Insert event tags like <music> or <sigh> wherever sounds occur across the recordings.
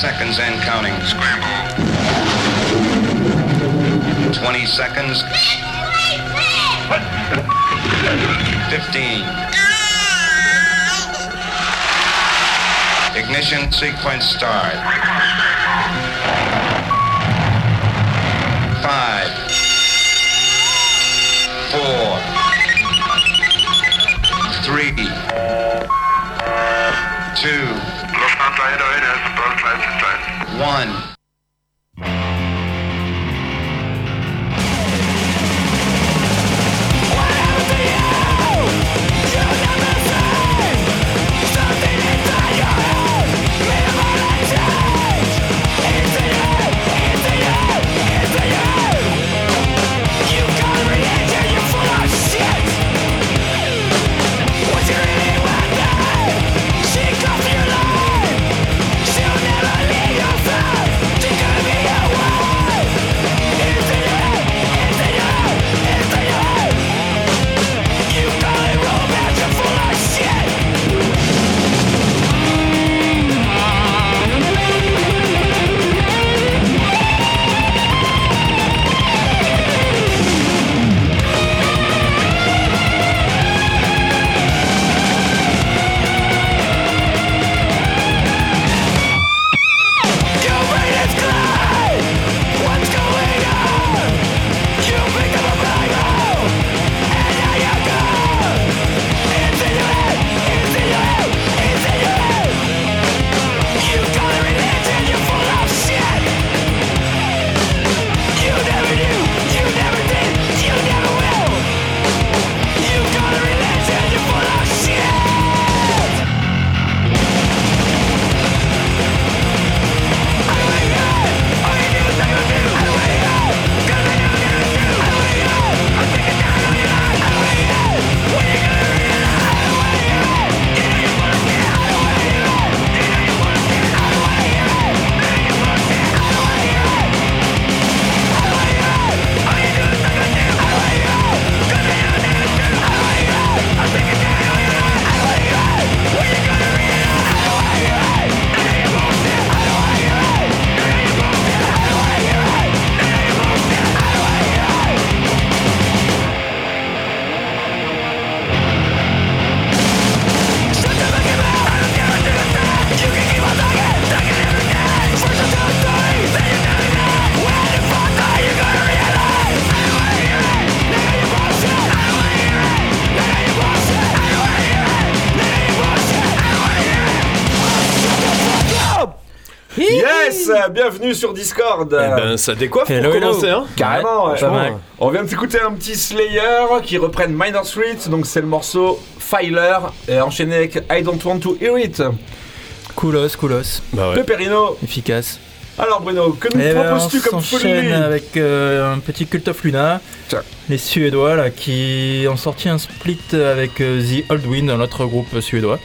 seconds and counting. Scramble. 20 seconds. 15. Ignition sequence start. Five. Four. Three. Two. One. Bienvenue sur Discord Eh ben, ça décoiffe Hello, pour hello. commencer, hein Carrément, ouais. mal. On vient de s'écouter un petit Slayer qui reprennent Minor Street, donc c'est le morceau Filer, et enchaîné avec I Don't Want to Hear It. Coolos, coolos, Bah ouais. Efficace. Alors Bruno, que nous Eh ben, on proposes-tu comme folie avec euh, un petit Cult of Luna. Tiens. Les Suédois là, qui ont sorti un split avec euh, The Old Wind, un autre groupe suédois.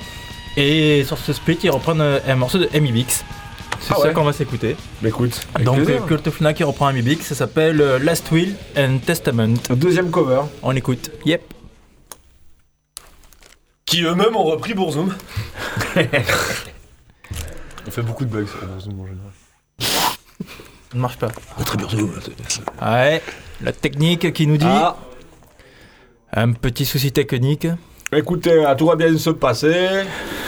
Et sur ce split, ils reprennent euh, un morceau de MIBX. C'est Ah ça qu'on va s'écouter. Bah écoute, Donc plaisir. of Luna qui reprend MIBX, ça s'appelle euh, Last Will and Testament. Deuxième cover. On écoute. Yep. Qui eux-mêmes ont repris Bourzoum. <laughs> On fait beaucoup de blagues sur Bourzoum en général. Ça ne marche pas. Ouais. La technique qui nous dit Ah, un petit souci technique. Écoutez, tout va bien se passer.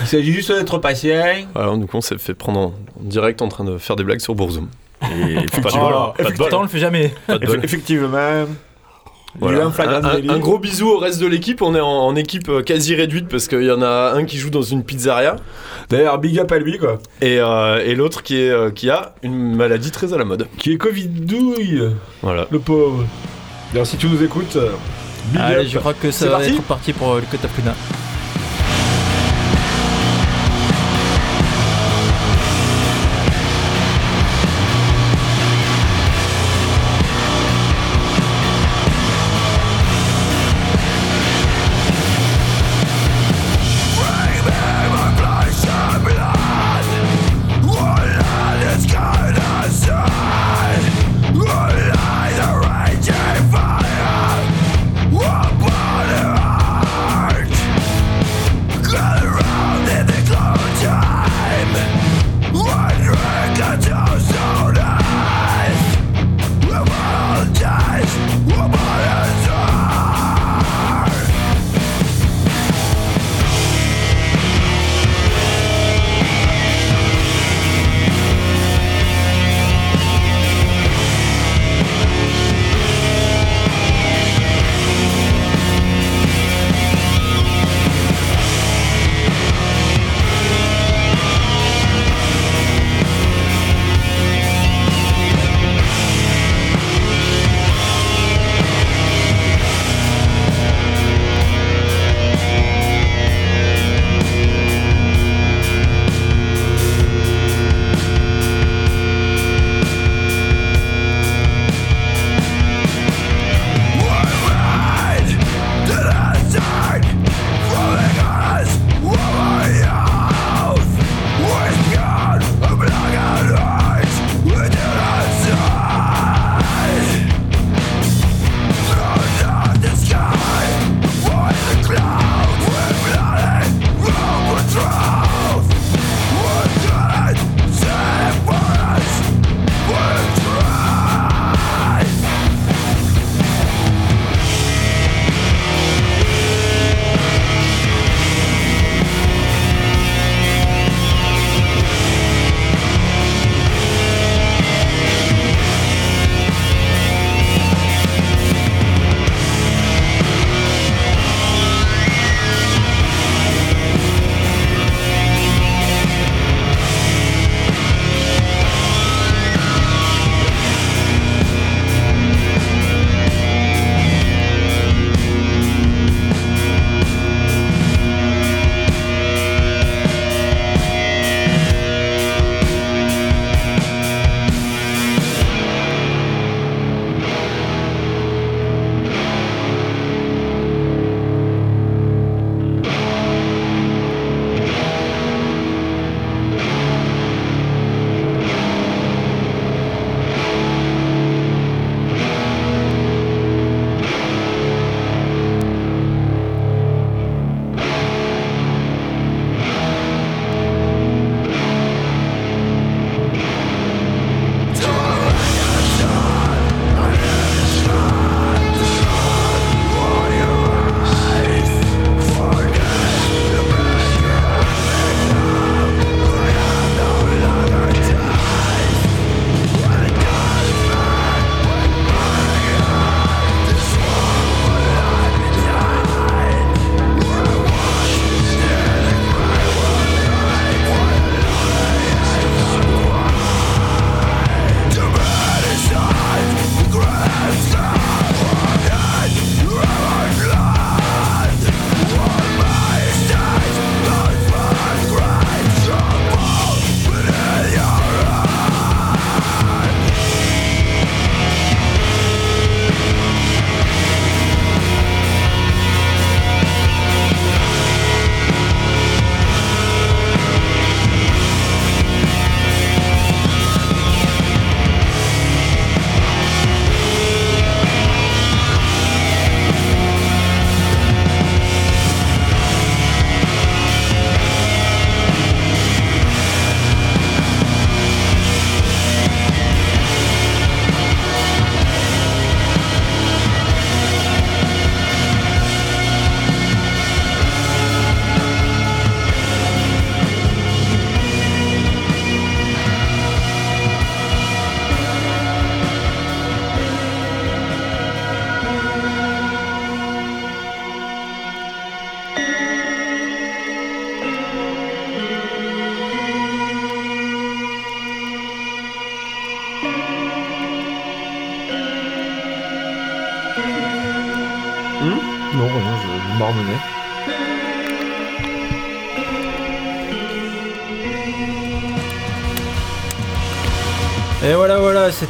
Il s'agit juste d'être patient. Alors, donc, on s'est fait prendre en direct en train de faire des blagues sur Bourzoum. Et pas de bol. Oh, Pas de bol. Pourtant, on le fait jamais. Pas de bol. Eff- Effectivement. Voilà. Un gros bisou au reste de l'équipe. On est en, en équipe euh, quasi réduite parce qu'il y en a un qui joue dans une pizzeria D'ailleurs, big up à lui, quoi. et, euh, et l'autre qui, est, euh, qui a une maladie très à la mode. Qui est Covid douille, Voilà. le pauvre. D'ailleurs, si tu nous écoutes, euh, big Allez, up. je crois que ça va parti être parti pour le Cut of Luna.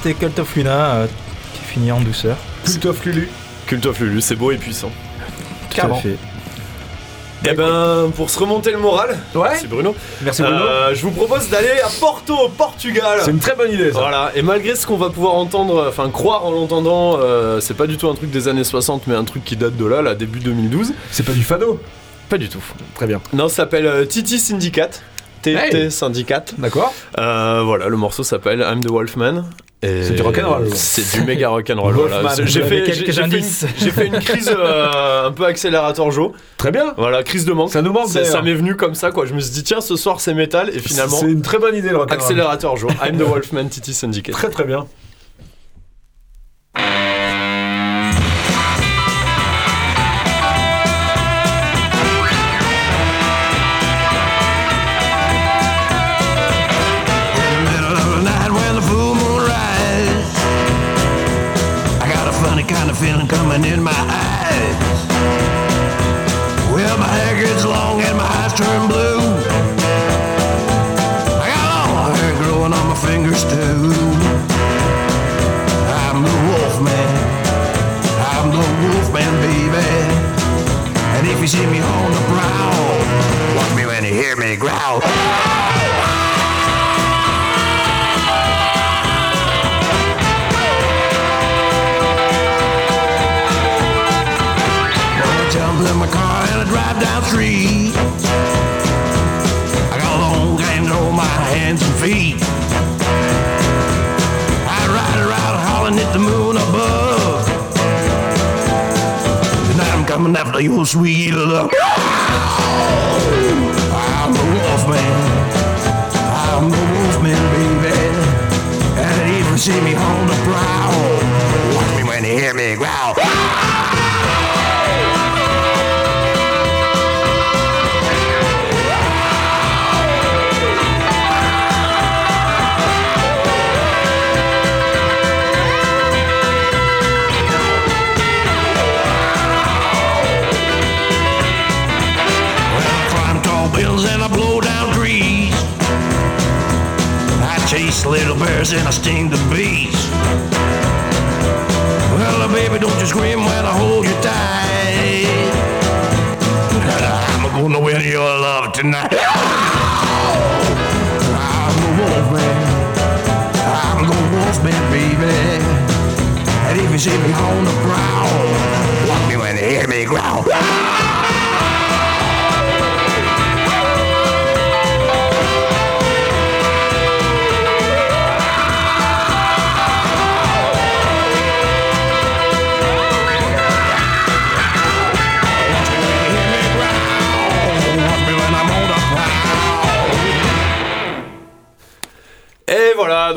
C'était Cult of Luna euh, qui finit en douceur. Cult of Lulu. Cult of Lulu, c'est beau et puissant. Tout à Carrément. fait. Eh ben, pour se remonter le moral, Ouais. c'est Bruno. Merci Bruno. Euh, je vous propose d'aller à Porto, au Portugal. C'est une très bonne idée ça. Voilà, et malgré ce qu'on va pouvoir entendre, enfin croire en l'entendant, euh, c'est pas du tout un truc des années 60, mais un truc qui date de là, là, début 2012. C'est pas du fado. Pas du tout. Très bien. Non, ça s'appelle euh, Titi Syndicate. TT Hey. Syndicate. D'accord. Euh, voilà, le morceau s'appelle I'm the Wolfman. Et C'est du rock'n'roll. C'est du méga rock'n'roll. Voilà. J'ai fait, quelques fait une, indices. j'ai fait une crise euh, un peu accélérateur Joe. Très bien. Voilà, crise de manque. Ça nous manque Ça, m'est venu comme ça, quoi. Je me suis dit, tiens, ce soir c'est métal, et finalement, C'est une très bonne idée le rock. accélérateur Joe. I'm the Wolfman, Titi Syndicate. Très très bien. Coming in my eyes. Well, my hair gets long and my eyes turn blue. I got long hair growing on my fingers too.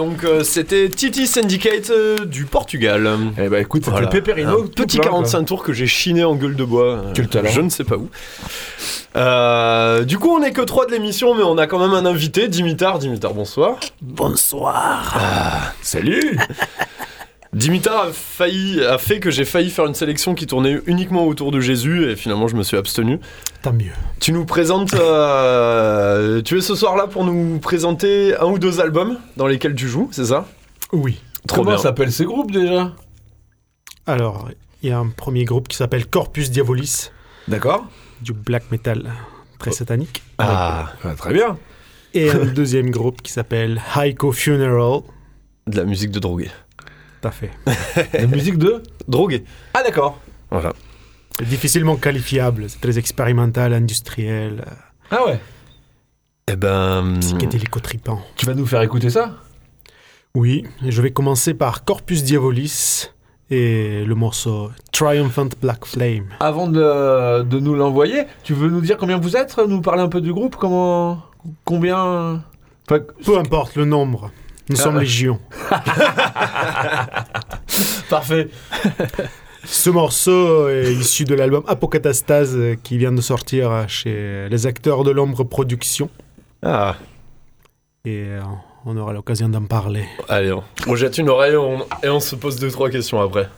Donc euh, c'était Titi Syndicate euh, du Portugal. Eh bah écoute, c'était Voilà. le Pépérino. Un tout petit plein, 45 tours que j'ai chiné en gueule de bois. euh, Quel talent. Je ne sais pas où. Euh, du coup, on n'est que trois de l'émission, mais on a quand même un invité, Dimitar. Dimitar, bonsoir. Bonsoir. Salut <laughs> Dimitar a, failli, a fait que j'ai failli faire une sélection qui tournait uniquement autour de Jésus, et finalement, je me suis abstenu. Tant mieux. Tu nous présentes. euh, tu es ce soir là pour nous présenter un ou deux albums dans lesquels tu joues, c'est ça? Oui. Trop Comment s'appellent ces groupes déjà? Alors, il y a un premier groupe qui s'appelle Corpus Diabolis, D'accord. du black metal très satanique. Ah, Ah, très bien. Et un <laughs> deuxième groupe qui s'appelle Haiko Funeral. de la musique de drogué. Tout à fait. <laughs> La musique de Drogué. Ah d'accord. Voilà. Difficilement qualifiable, c'est très expérimental, industriel, Ah ouais. Eh ben. psychédélico-tripant. Tu vas nous faire écouter ça? Oui, je vais commencer par Corpus Diabolis et le morceau Triumphant Black Flame. Avant de, de nous l'envoyer, tu veux nous dire combien vous êtes? Nous parler un peu du groupe Comment Combien? Enfin, Peu importe le nombre, nous Ah sommes ouais. légion. <laughs> Parfait. <laughs> Ce morceau est issu de l'album Apocatastase euh, qui vient de sortir euh, chez les acteurs de l'ombre production Ah, et euh, on aura l'occasion d'en parler. allez, on, on jette une oreille on- et on se pose deux, trois questions après.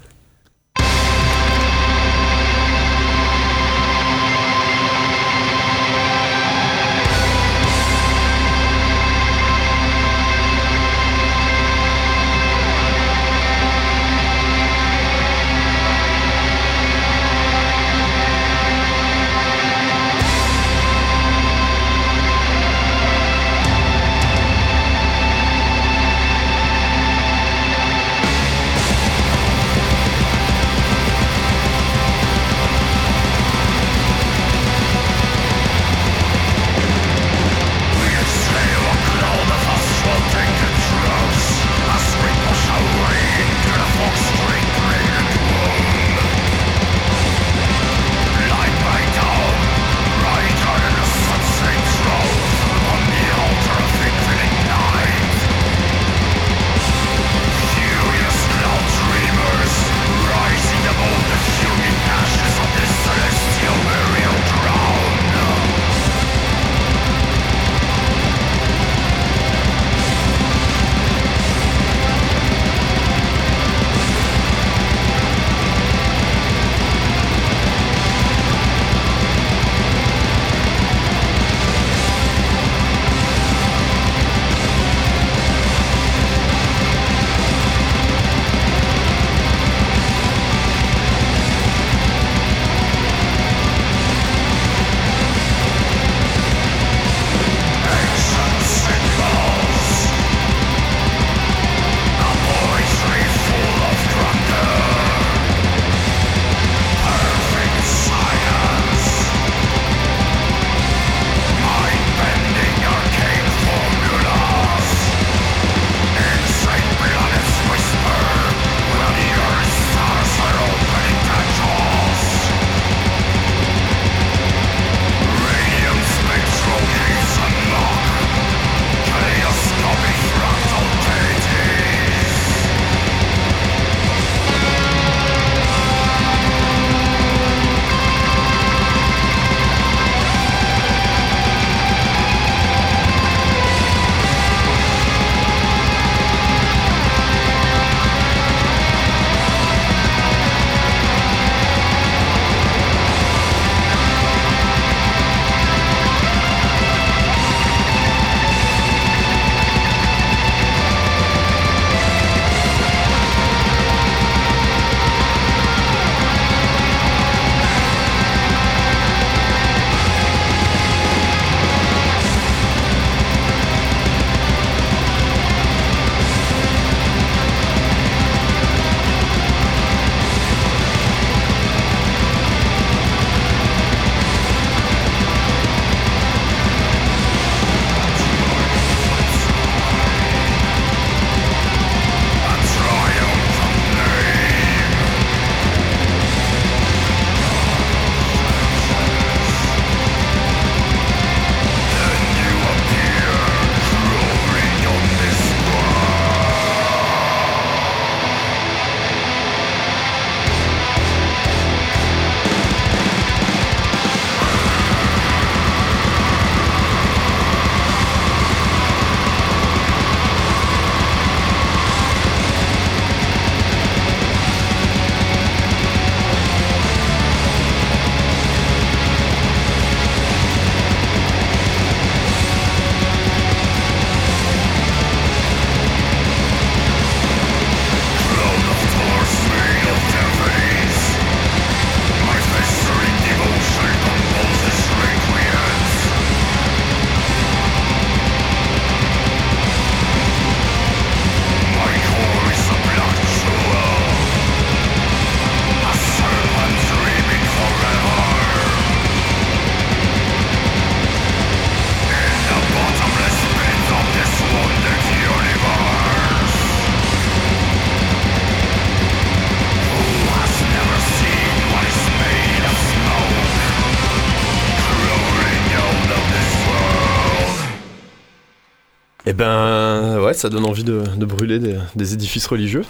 Ça donne envie de, de brûler des, des édifices religieux.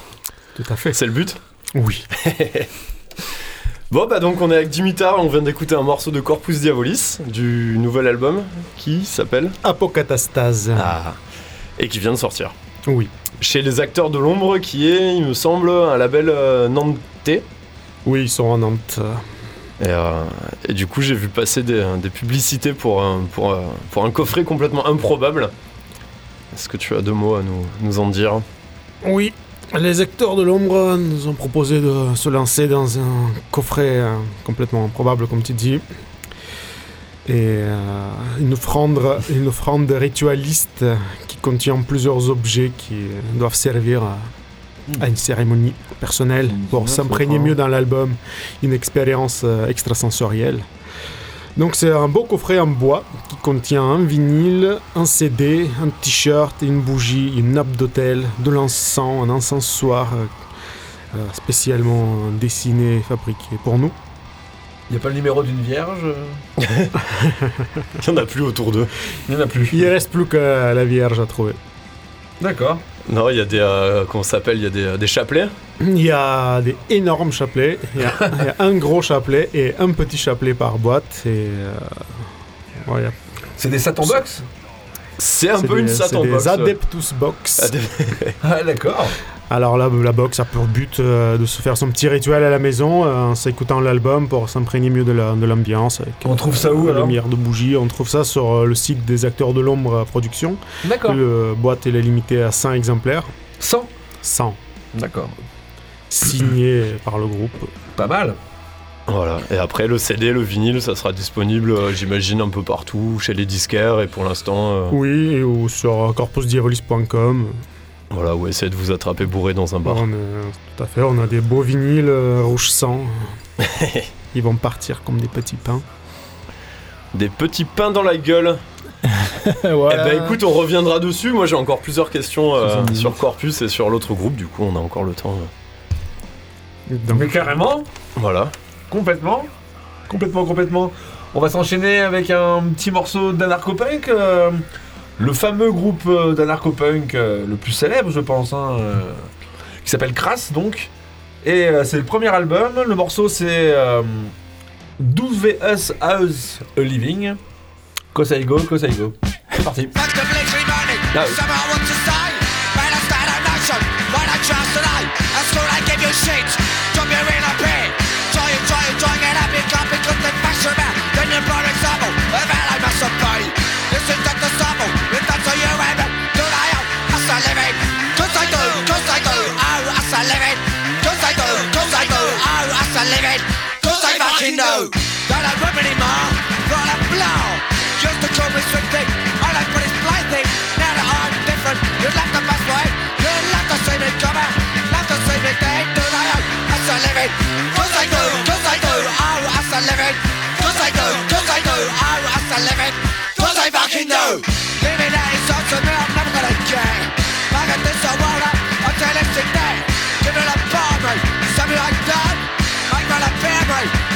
Tout à fait. C'est le but? Oui. <laughs> Bon bah donc on est avec Dimitar, on vient d'écouter un morceau de Corpus Diabolis du nouvel album qui s'appelle Apocatastase. Ah et qui vient de sortir. Oui. Chez les acteurs de l'ombre qui est, il me semble, un label euh, nantais. Oui, ils sont en Nantes. Et, euh, et du coup j'ai vu passer des, des publicités pour pour, un- pour un coffret complètement improbable. Est-ce que tu as deux mots à nous, nous en dire Oui. Les acteurs de l'ombre nous ont proposé de se lancer dans un coffret euh, complètement improbable, comme tu dis. Et euh, une, offrande, une offrande ritualiste qui contient plusieurs objets qui doivent servir à, à une cérémonie personnelle pour s'imprégner mieux dans l'album, une expérience euh, extrasensorielle. Donc c'est un beau coffret en bois qui contient un vinyle, un CD, un t-shirt, une bougie, une nappe d'hôtel, de l'encens, un encensoir euh, euh, spécialement dessiné et fabriqué pour nous. Il n'y a pas le numéro d'une vierge? <laughs> Il n'y en a plus autour d'eux. Il n'y en a plus. Il ne reste plus que la Vierge à trouver. D'accord. Non, il y a des. euh, comment ça s'appelle? Il y a des, des chapelets. Il y a des énormes chapelets, il y a, il y a un gros chapelet et un petit chapelet par boîte. Et, euh, a- C'est des Satan Box? C'est un peu une des- Satan c'est box. des. Adeptus Box. <laughs> Ah, d'accord. Alors là, la box a pour but euh, de se faire son petit rituel à la maison euh, en s'écoutant l'album pour s'imprégner mieux de la- de l'ambiance. On trouve ça où la alors? lumière de bougie. On trouve ça sur euh, le site des acteurs de l'ombre production. D'accord. Le boîte elle est limitée à 100 exemplaires. 100 100. D'accord. Signés par le groupe. Pas mal. Voilà. Et après, le CD, le vinyle, ça sera disponible, euh, j'imagine, un peu partout, chez les disquaires. Et pour l'instant, euh, Oui, et ou sur corpusdiabolis.com. voilà, ou essayez de vous attraper bourré dans un bar. On est- tout à fait, on a des beaux vinyles euh, rouge sang. <laughs> Ils vont partir comme des petits pains. Des petits pains dans la gueule. <laughs> voilà. Eh ben écoute, on reviendra dessus. Moi, j'ai encore plusieurs questions euh, 78. sur Corpus et sur l'autre groupe. Du coup, on a encore le temps. euh. Donc, Mais carrément, Voilà. complètement. Complètement, complètement. On va s'enchaîner avec un petit morceau d'anarcho-punk. euh, le fameux groupe euh, d'anarcho-punk euh, le plus célèbre, je pense, hein, euh, qui s'appelle Crass, donc. Et euh, c'est le premier album. Le morceau, c'est euh, 12 VS House a Living. Kosaigo, Kosaigo. C'est parti. Fuck the military money. No. Somehow I want to say, man, I stand a nation. Why not trust today? That's all I give you shit. Fucking know. That I rip anymore. Got a blow. Just to call me sweet I like what it's blinding. Now that I'm different, you left the best way. You left the same come out. Left the same day. Do I? As I live it. Cause I do, cause I do. Oh, I live it. Cause I do, cause I do. Oh, I live it. Cause I fucking know. Living that is up to me, I'm never gonna care. I got this I want up until it's in there. Give it a bomb, right? Something like that. I got a family.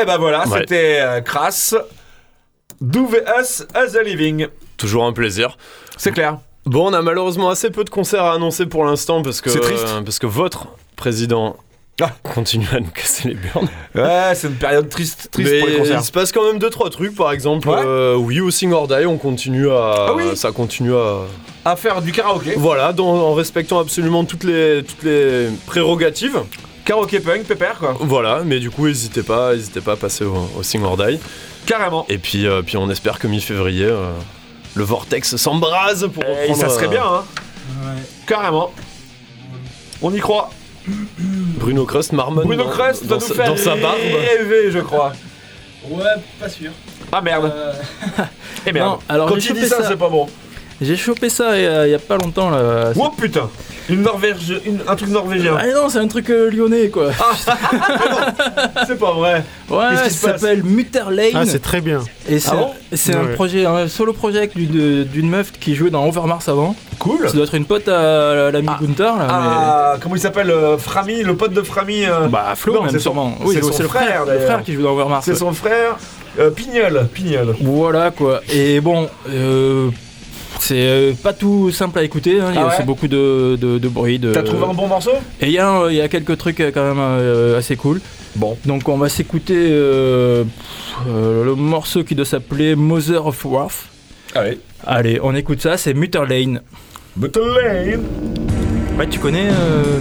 Et ben voilà, Ouais. c'était euh, Crass. Do VS as a Living. Toujours un plaisir. C'est clair. Bon, on a malheureusement assez peu de concerts à annoncer pour l'instant parce que triste. euh, parce que votre président Ah. continue à nous casser les burnes. Ouais, c'est une période triste, triste Mais pour les concerts. il se passe quand même deux trois trucs. Par exemple, Ouais. euh, au Sing or Die, on continue à, Ah oui. ça continue à, À faire du karaoké. voilà, dans- en respectant absolument toutes les toutes les prérogatives. Karaoké punk, pépère quoi. Voilà, mais du coup, n'hésitez pas, n'hésitez pas à passer au, au Sing or Die. Carrément. Et puis, euh, puis on espère que mi-février, euh, le vortex s'embrase pour Et reprendre, ça serait euh, bien, hein. Carrément. On y croit. Bruno Crust marmonne Bruno dans- Crust va dans, nous sa- faire dans sa barbe. rêver, je crois. Ouais, pas sûr. Ah merde. Euh, <laughs> Eh merde. Non, alors Quand j'ai il dit chopé ça, ça. c'est pas bon. J'ai chopé ça il y, a, il y a pas longtemps là. Oh putain Une Norvège, une- un truc norvégien. Ah non, c'est un truc euh, lyonnais quoi. <laughs> C'est pas vrai. ouais, ça s'appelle Mutter Lane. Ah, c'est très bien. et c'est Ah bon c'est un Ouais. projet, un solo project d'une d'une meuf qui jouait dans Overmars avant. Cool. Ça doit être une pote à l'ami Ah. Gunther là. Ah, comment il s'appelle euh, Frami, le pote de Frami. euh. Bah Flo non, même c'est son- sûrement. c'est son c'est le frère, frère, le frère qui joue dans Overmars. c'est ouais. son frère. euh, Pignol, Pignol. Voilà quoi. Et bon, euh, c'est euh, pas tout simple à écouter. hein. Il y a Ah ouais beaucoup de, de, de bruit. De... T'as trouvé un bon morceau? Et il y, a y quelques trucs euh, quand même euh, assez cool. Bon. Donc on va s'écouter euh, euh, le morceau qui doit s'appeler Mother of Wrath. Allez. Allez, on écoute ça, c'est Mutter Lane. But Lane. Ouais, tu connais euh,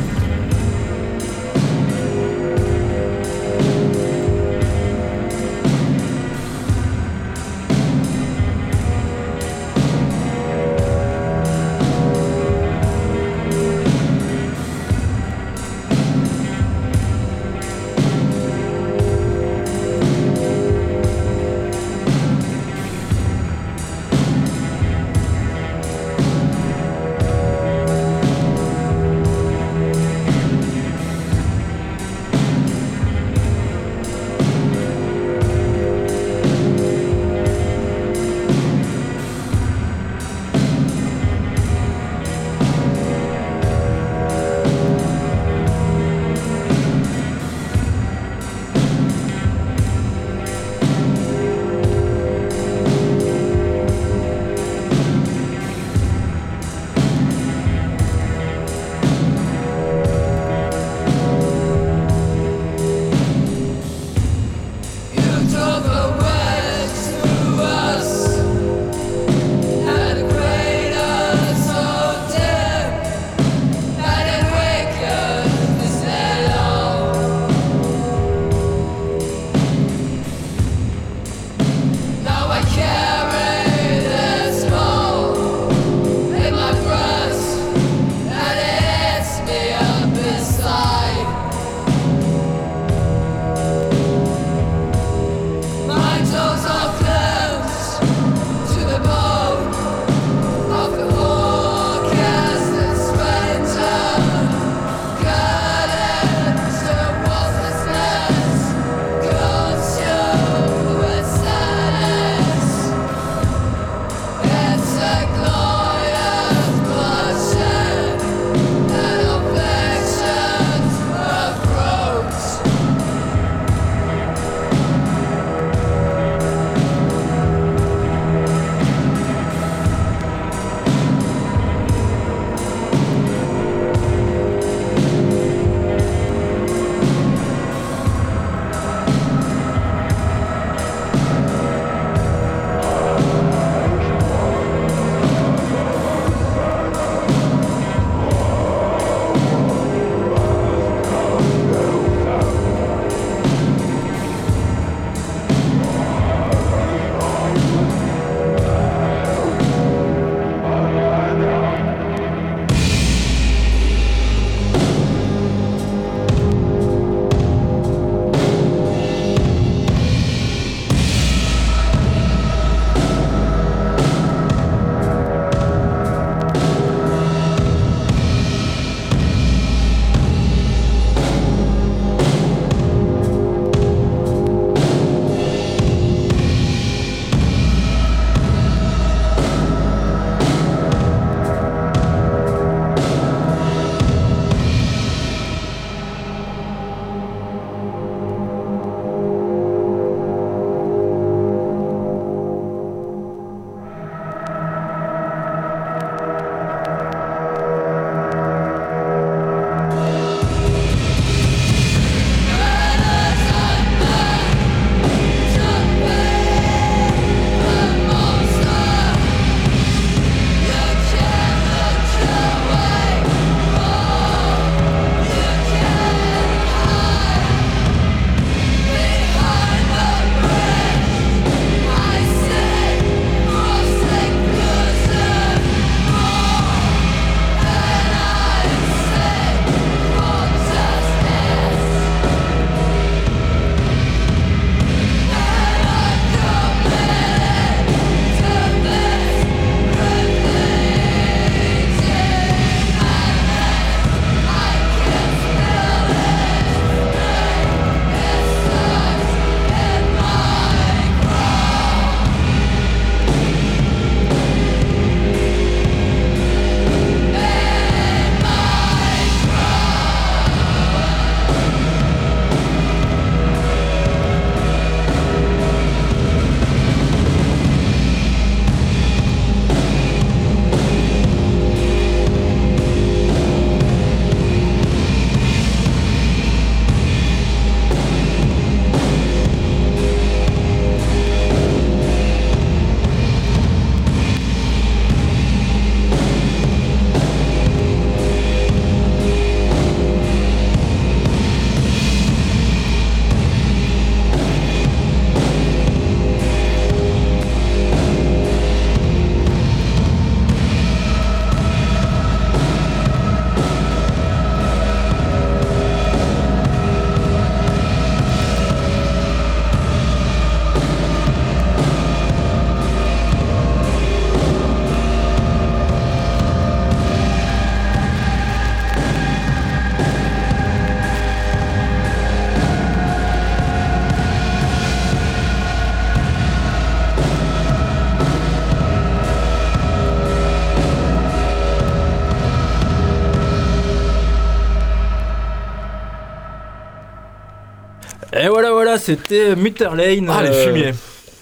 c'était Mutter Lane. Ah, les euh, fumiers.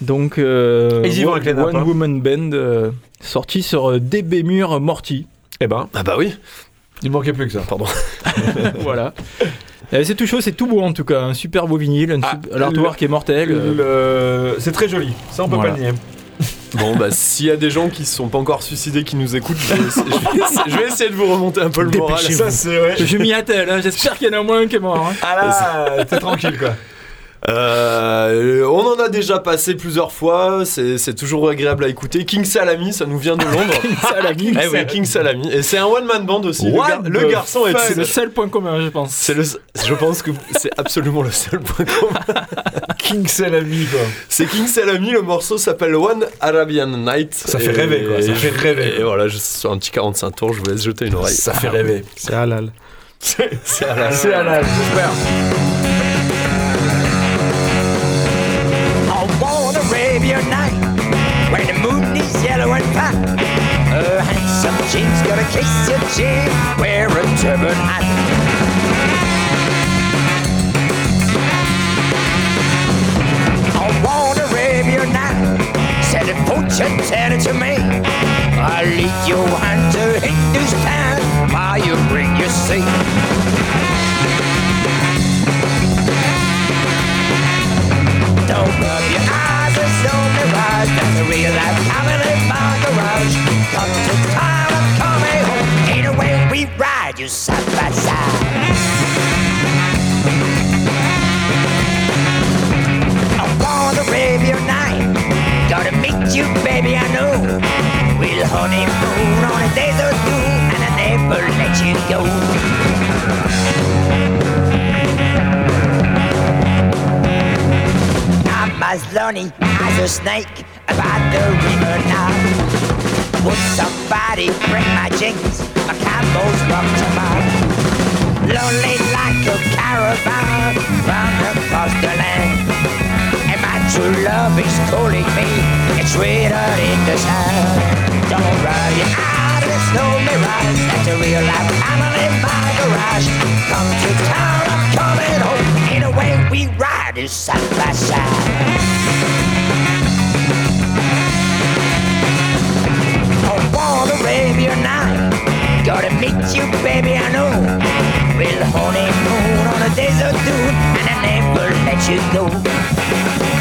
Donc, euh, Ils y vont avec les nappes, One hein. Woman Band, euh, sorti sur euh, DB Mur Morty. Eh ben, Ah bah oui. il manquait plus que ça. Pardon. <laughs> voilà. Euh, c'est tout chaud, c'est tout beau en tout cas. Un super beau vinyle, un Ah, sup- l'artwork est mortel. euh, Le- C'est très joli, ça on peut Voilà. pas le nier. Bon bah s'il y a des gens qui se sont pas encore suicidés qui nous écoutent, je vais, essayer, je vais essayer- je vais essayer de vous remonter un peu le moral. Ça c'est ouais. Je m'y attelle, hein, j'espère qu'il y en a au moins un qui est mort. hein. Ah là, t'es tranquille quoi. Euh, on en a déjà passé plusieurs fois, c'est toujours agréable à écouter. King Salami, ça nous vient de <laughs> Londres. Salami, Eh oui, King Salami. Et c'est un one man band aussi. Le, gar- garçon est. c'est le seul point commun, je pense. C'est le. Je pense que c'est absolument le seul point commun. <laughs> King Salami quoi. C'est King Salami, le morceau s'appelle One Arabian Night. Ça fait rêver, quoi, ça et fait rêver. Et voilà, je suis sur un petit 45 tours, je vous laisse jeter une oreille. Ça fait rêver. C'est halal. C'est la- C'est à la chink's gonna kiss your chin, wear a turban hat. On warm Arabian night, said a fortune teller to me. I'll lead you hand to Hindustan while you bring your seat. Don't rub your eyes with no mirage. That's a real life family my garage. Come to time we ride you side by side. On the Arabian night. Gotta meet you, baby, I know. We'll honeymoon on a desert dune, and I never let you go. I'm as lonely as a snake by the river now. Would somebody bring my jeans? Camel's walk to Lonely like a caravan round the land. And my true love is calling me. It's written in the sand. Don't run your out of snow mirage. That's a real life family in my garage. Come to town, I'm coming home. In a way we ride is side by side. Dune, and I never let you go.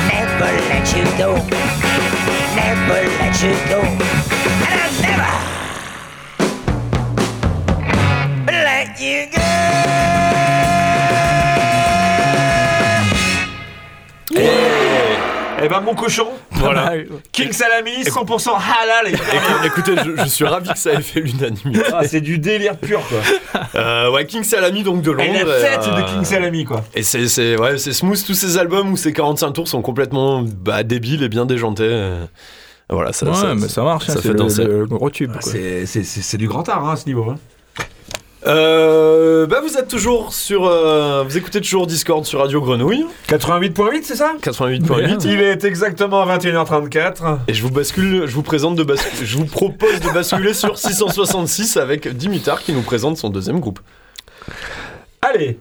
Never let you go. Never let you go. Eh ben mon cochon, Voilà. King Salami, 100% halal et Écou- Écoutez, je, je suis ravi que ça ait fait l'unanimité. Ah, c'est du délire pur quoi. Euh, ouais, King Salami donc de Londres. Et la tête euh, de King Salami quoi. Et c'est c'est ouais, c'est smooth tous ces albums où ces 45 tours sont complètement bah, débiles et bien déjantés. euh, Voilà, ça, Ouais, ça, mais ça marche, ça hein, fait le, danser. le gros tube. quoi. C'est c'est- c'est- c'est du grand art hein, à ce niveau. Hein. Euh, bah vous êtes toujours sur euh, vous écoutez toujours Discord sur Radio Grenouille. 88.8 c'est ça? 88.8 Il est exactement 21h34. et je vous bascule je vous présente de basculer je vous propose de basculer sur 666 avec Dimitar qui nous présente son deuxième groupe. Allez,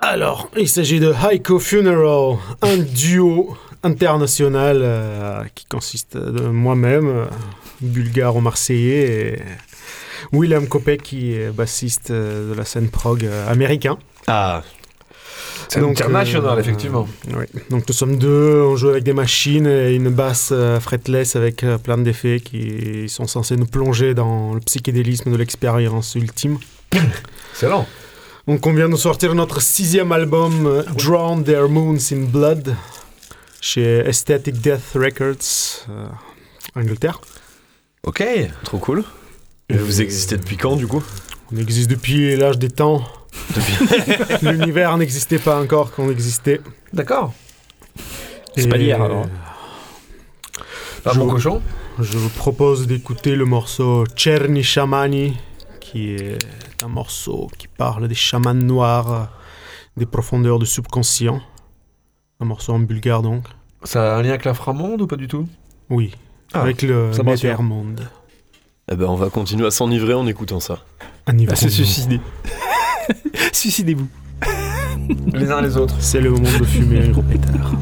Alors, il s'agit de Heiko Funeral, un duo international euh, qui consiste de moi-même, euh, bulgaro-marseillais, et William Kopek qui est bassiste euh, de la scène prog euh, américain. Ah, c'est Donc, international euh, effectivement. Oui. Donc nous sommes deux, on joue avec des machines et une basse euh, fretless avec euh, plein d'effets qui sont censés nous plonger dans le psychédélisme de l'expérience ultime. Excellent. Donc on vient de sortir notre sixième album, euh, Drown Their Moons in Blood, chez Aesthetic Death Records, euh, Angleterre. Ok. trop cool. Et vous existez depuis quand du coup? On existe depuis l'âge des temps. <laughs> L'univers n'existait pas encore quand on existait. D'accord. C'est Et, pas d'hier, alors. Ah, Je- mon cochon. Je vous propose d'écouter le morceau Cherny Shamani, qui est un morceau qui parle des chamans noirs, des profondeurs du subconscient. Un morceau en bulgare donc. Ça a un lien avec l'inframonde ou pas du tout? Oui, Ah, avec le. Nethermonde. Eh ben on va continuer à s'enivrer en écoutant ça. À se suicider. <laughs> Suicidez-vous. les uns les autres. C'est le moment de fumer un gros pétard.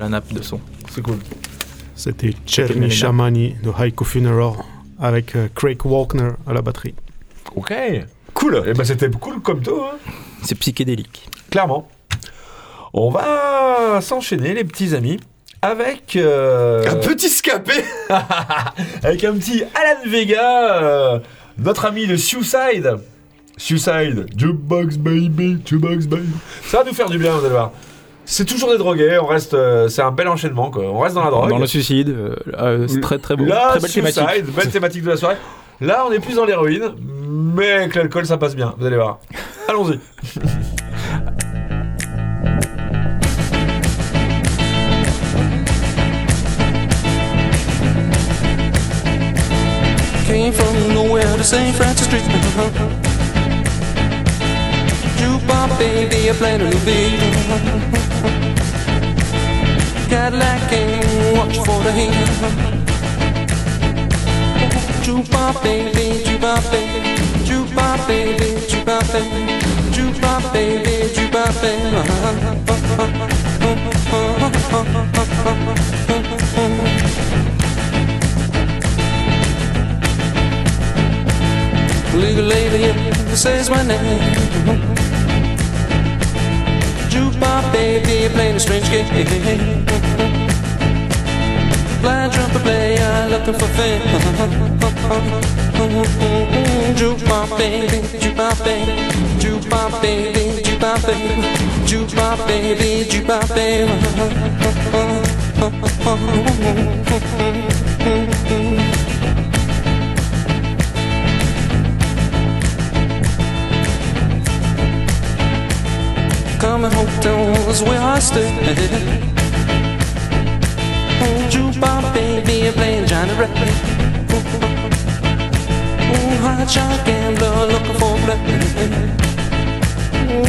La nappe de son. C'est cool. C'était Melena. Shamani de Haiku Funeral avec euh, Craig Walkner à la batterie. Ok. Cool. Et ben c'était cool comme tout, hein. C'est psychédélique. clairement. On va s'enchaîner, les petits amis, avec euh, Un petit scapé. <laughs> avec un petit Alan Vega, euh, notre ami de Suicide. Suicide, Jukebox Baby, Jukebox Baby. Ça va nous faire du bien, vous allez voir. C'est toujours des drogués, on reste, euh, c'est un bel enchaînement, quoi. On reste dans la drogue. Dans le suicide, euh, euh, c'est très très beau. Là, très belle Suicide, thématique. belle thématique de la soirée. Là, on est plus dans l'héroïne, mais avec l'alcool, ça passe bien. Vous allez voir. Allons-y. Came from nowhere to St. Francis Street. Jukebox baby, I played a new beat. Cadillac came, watch for the heat. Jukebox baby, jukebox baby, jukebox baby, jukebox baby, jukebox baby, jukebox baby. Legal lady says my name. Jukebox baby playing a strange game. Blind trumpet player looking for fame. Jukebox baby, jukebox baby, jukebox baby, jukebox baby, jukebox baby, jukebox baby. Coming hotels where I stay. Oh, jukebox baby, playing Johnny Ray. Oh, hot shot gambler looking for play. Oh,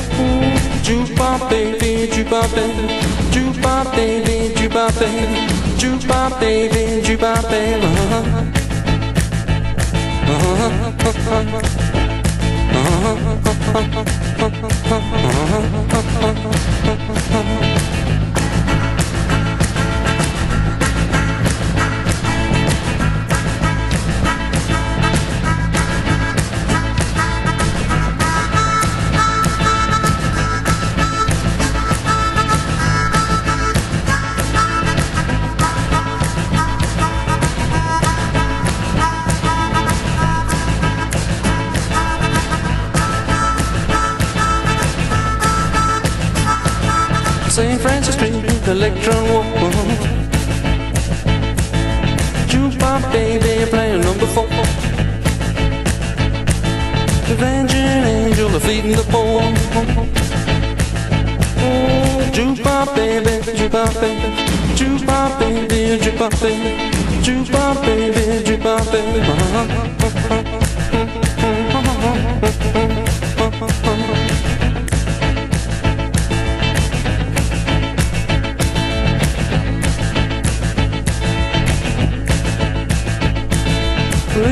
jukebox baby, jukebox baby, jukebox baby, jukebox baby, jukebox baby, jukebox baby. St. Thank you. Electron Walk. Jukebox baby playing number four. Avenging angel feeding the poor. Jukebox baby, jukebox baby, jukebox baby, jukebox baby, jukebox baby, jukebox baby.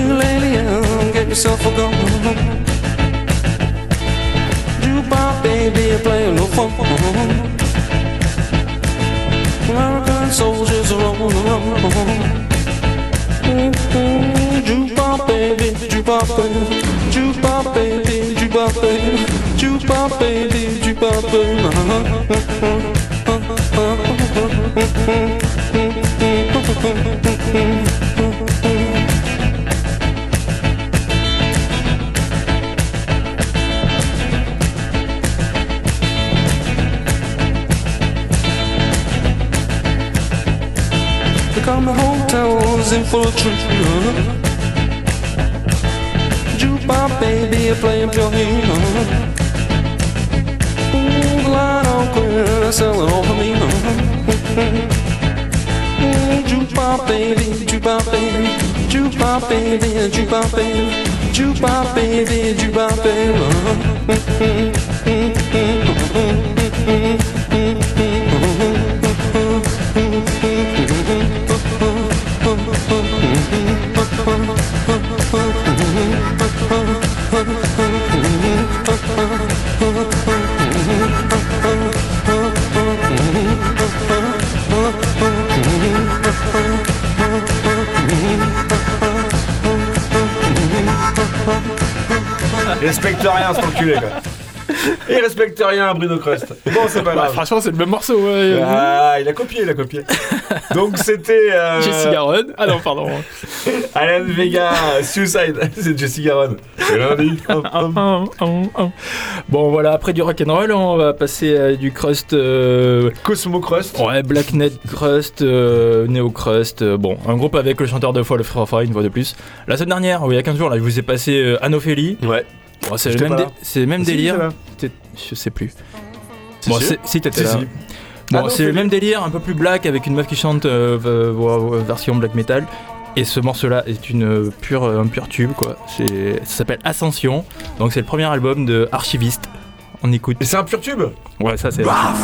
Little young, get yourself a gun. Jukebox baby, playing no fun. American soldiers are on the run. Jukebox baby, jukebox baby, jukebox baby, jukebox baby, jukebox baby, jukebox baby. <laughs> hotels in full truth. Jukebox baby, playing pure heat. Ooh, the light on clear, selling all for me. Ooh, Jukebox baby, jukebox baby, jukebox baby, jukebox baby, jukebox baby, jukebox baby. <laughs> Il respecte rien, cet enculé, quoi. Il respecte rien, Bruno Crust. Bon, c'est pas Bah, grave. franchement, c'est le même morceau. Ouais. Ah, il a copié, il a copié. <laughs> Donc c'était euh, Jesse Garonne. Ah non, pardon. Alan Vega, Suicide. <laughs> C'est Jesse Garonne. C'est lundi. Bon, voilà, après du rock'n'roll, on va passer à du crust. euh, Cosmo Crust. Ouais, Black Net Crust, euh, Neo Crust, euh, bon, un groupe avec le chanteur de Fall Fire une fois de plus. La semaine dernière, il y a 15 jours, là, je vous ai passé euh, Anophélie. Ouais. C'est le même, dé- c'est même Si, délire. Je sais plus. Si, bon, si. c'est- t'étais là. Bon, le même délire, un peu plus black, avec une meuf qui chante euh, version black metal. Et ce morceau-là est une euh, pure, un pur tube, quoi. Ça s'appelle Ascension. Donc c'est le premier album de Archiviste. On écoute. Et c'est un pur tube? Ouais, ça c'est. Ascension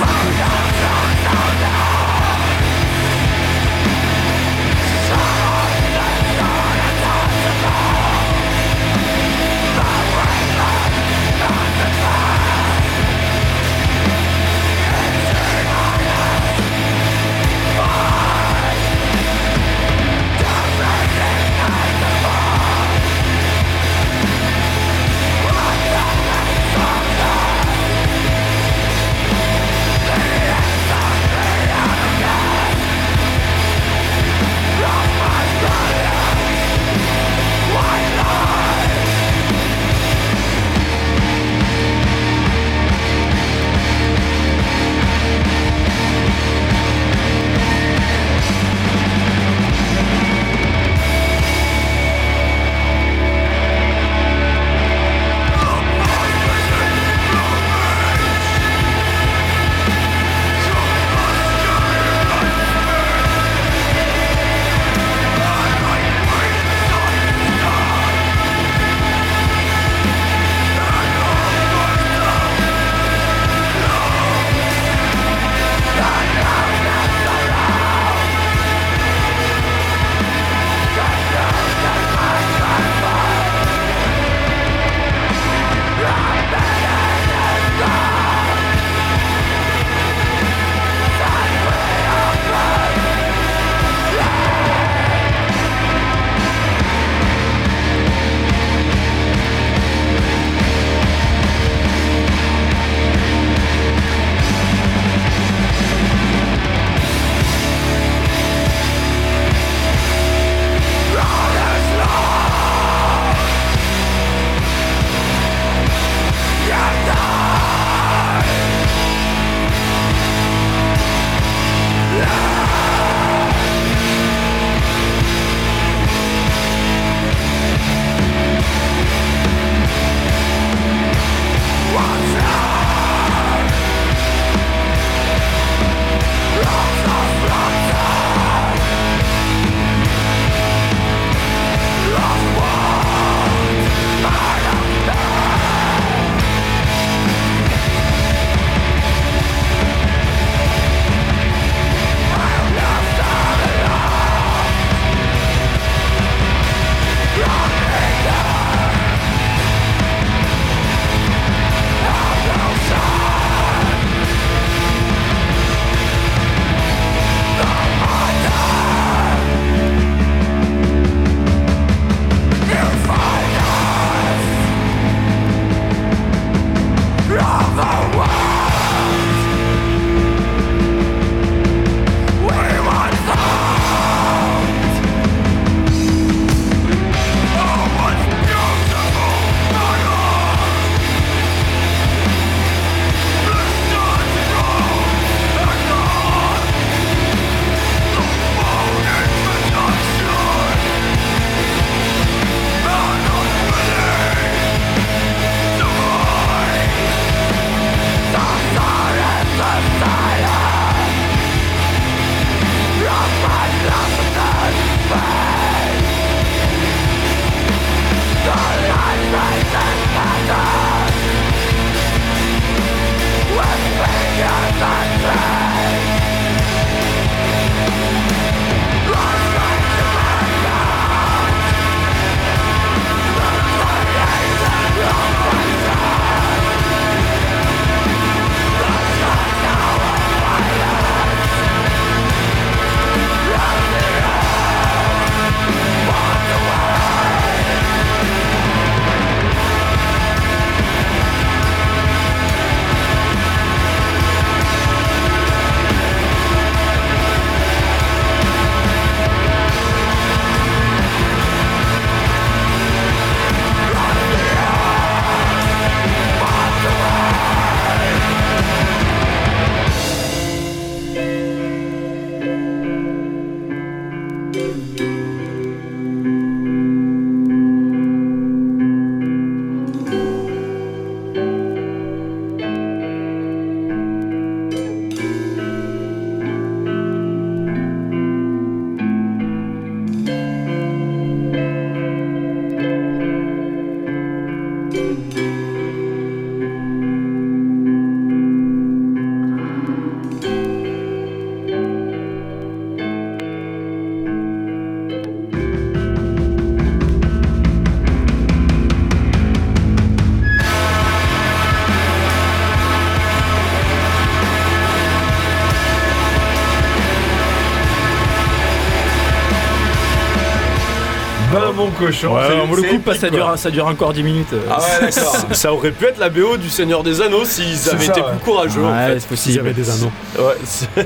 cochon. Ouais, c'est- pour le coup, pas, ça, dure, ça dure encore 10 minutes. euh. Ah ouais, <laughs> d'accord. Ça aurait pu être la BO du Seigneur des Anneaux s'ils avaient ça, été ouais. plus courageux. en Ouais, fait. c'est S'il y possible. avait des anneaux. Ouais,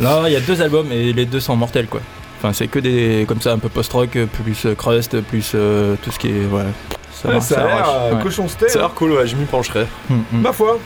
Là, <laughs> il y a deux albums et les deux sont mortels quoi. Enfin, c'est que des comme ça un peu post-rock, plus euh, crust, plus euh, tout ce qui est. Voilà. Ça, Ouais, marche, ça a l'air euh, Ouais. cochon steak. ça a l'air cool, ouais, je m'y pencherai. Hum, hum. Ma foi.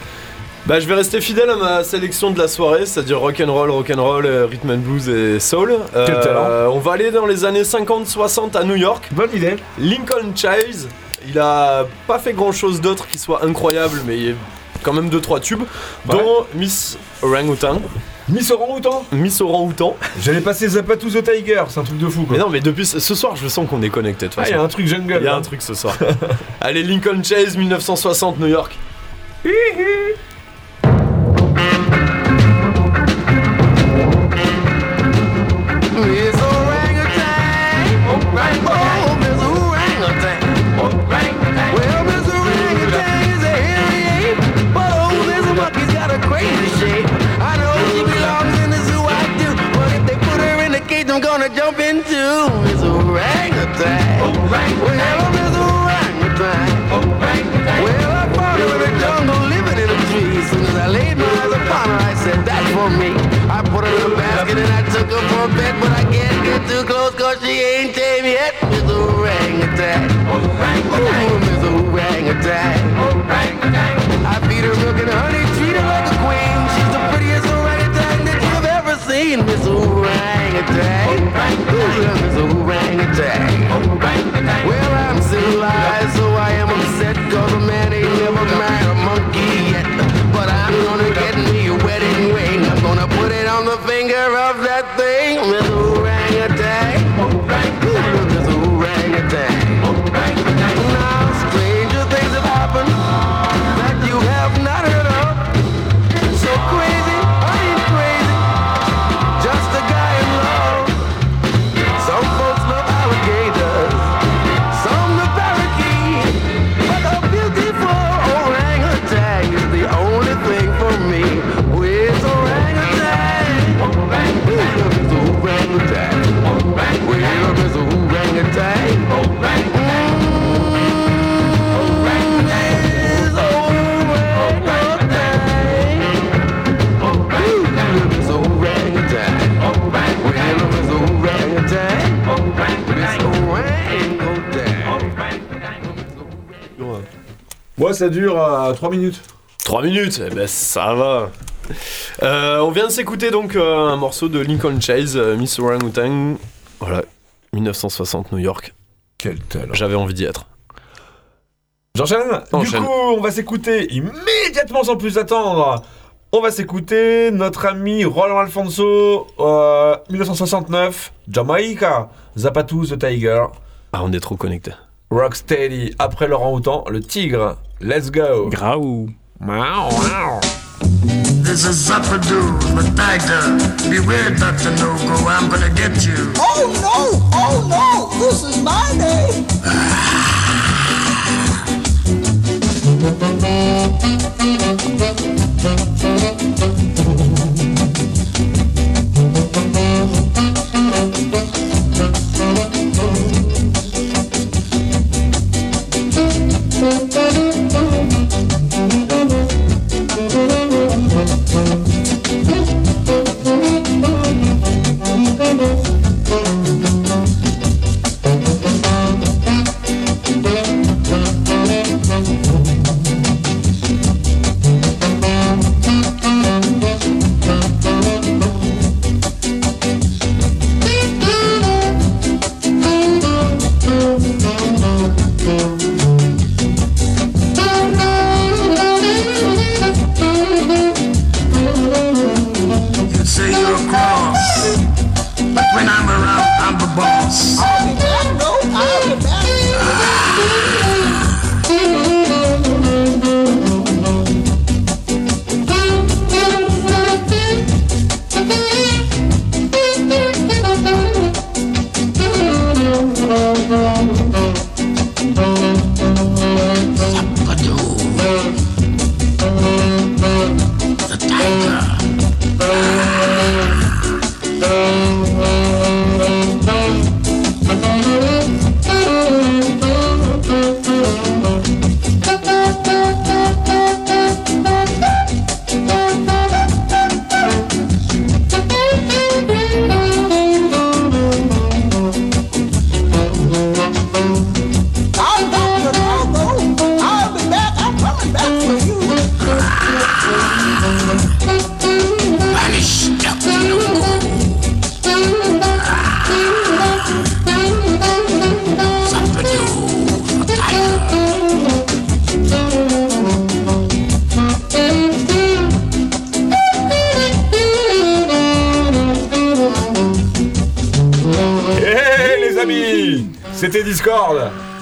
Bah, je vais rester fidèle à ma sélection de la soirée, c'est-à-dire rock'n'roll, rock'n'roll, euh, rhythm and blues et soul. Quel talent. On va aller dans les années 50-60 à New York. Bonne idée. Lincoln Chase, il a pas fait grand-chose d'autre qui soit incroyable, mais il y a quand même 2-3 tubes, Ouais. dont Miss Orang-Outan. Miss Orang-Outan. Miss Orang-Outan. J'allais passer Zappa to the Tiger, c'est un truc de fou quoi. Mais non, mais depuis ce soir, je sens qu'on est connecté de toute Ah, il y façon. a un truc jungle. Il y a un truc ce soir. <laughs> Allez, Lincoln Chase, 1960, New York. Gonna jump into Miss Orangutan. Well, Miss Orangutan. Well, I found her in the jungle, living in a tree. As soon as I laid my eyes upon her, I said, that's for me. I put her in a basket and I took her for a bed, but I can't get too close cause she ain't tame yet. Miss Orangutan. Ooh, Miss Orangutan. Ça dure 3 minutes. 3 minutes, eh ben ça va. Euh, on vient de s'écouter donc euh, un morceau de Lincoln Chase, euh, Miss Orang-Outan. Voilà, 1960 New York. Quel talent. J'avais envie d'y être. J'enchaîne Du Enchaîne. coup, on va s'écouter immédiatement sans plus attendre. On va s'écouter notre ami Roland Alfonso, euh, 1969, Jamaica, Zapatu the Tiger, Ah, on est trop connectés. Rocksteady, après Laurent Houtan, le tigre. Let's go. Graou. Miaou, miaou. This is Zappadoo, the tiger. Beware, Dr. No-Go, I'm gonna get you. Oh no! Oh no! This is my day! Thank <laughs>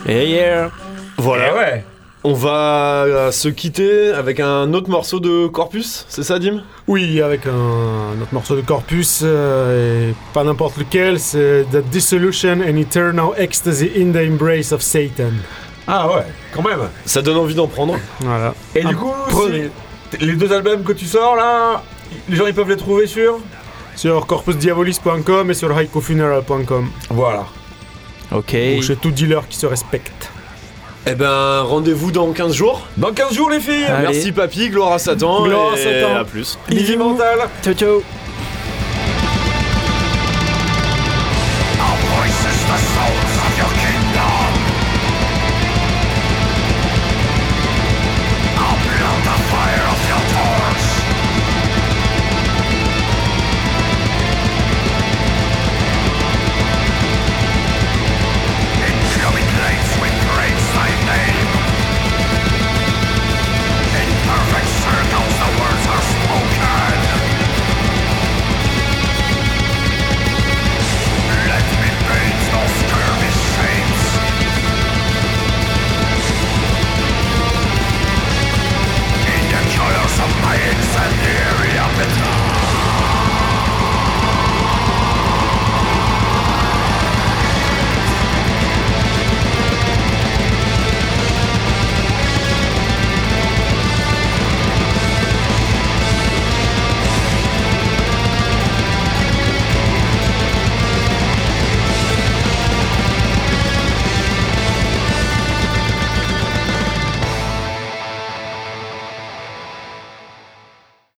Hier. Voilà. Eh ouais On va euh, se quitter avec un autre morceau de Corpus, c'est ça Dim? Oui, avec un, un autre morceau de Corpus, euh, et pas n'importe lequel, c'est The Dissolution and Eternal Ecstasy in the Embrace of Satan. Ah ouais, quand même Ça donne envie d'en prendre. Voilà. Et du coup, si- les deux albums que tu sors là, les gens ils peuvent les trouver sur Sur corpusdiabolis.com et sur haikufuneral.com. Voilà. Ok. Ou chez tout dealer qui se respecte. Eh ben, rendez-vous dans 15 jours. Dans 15 jours les filles Allez. Merci papy, gloire à Satan. Gloire à et Satan. à plus. Easy mental Ciao ciao.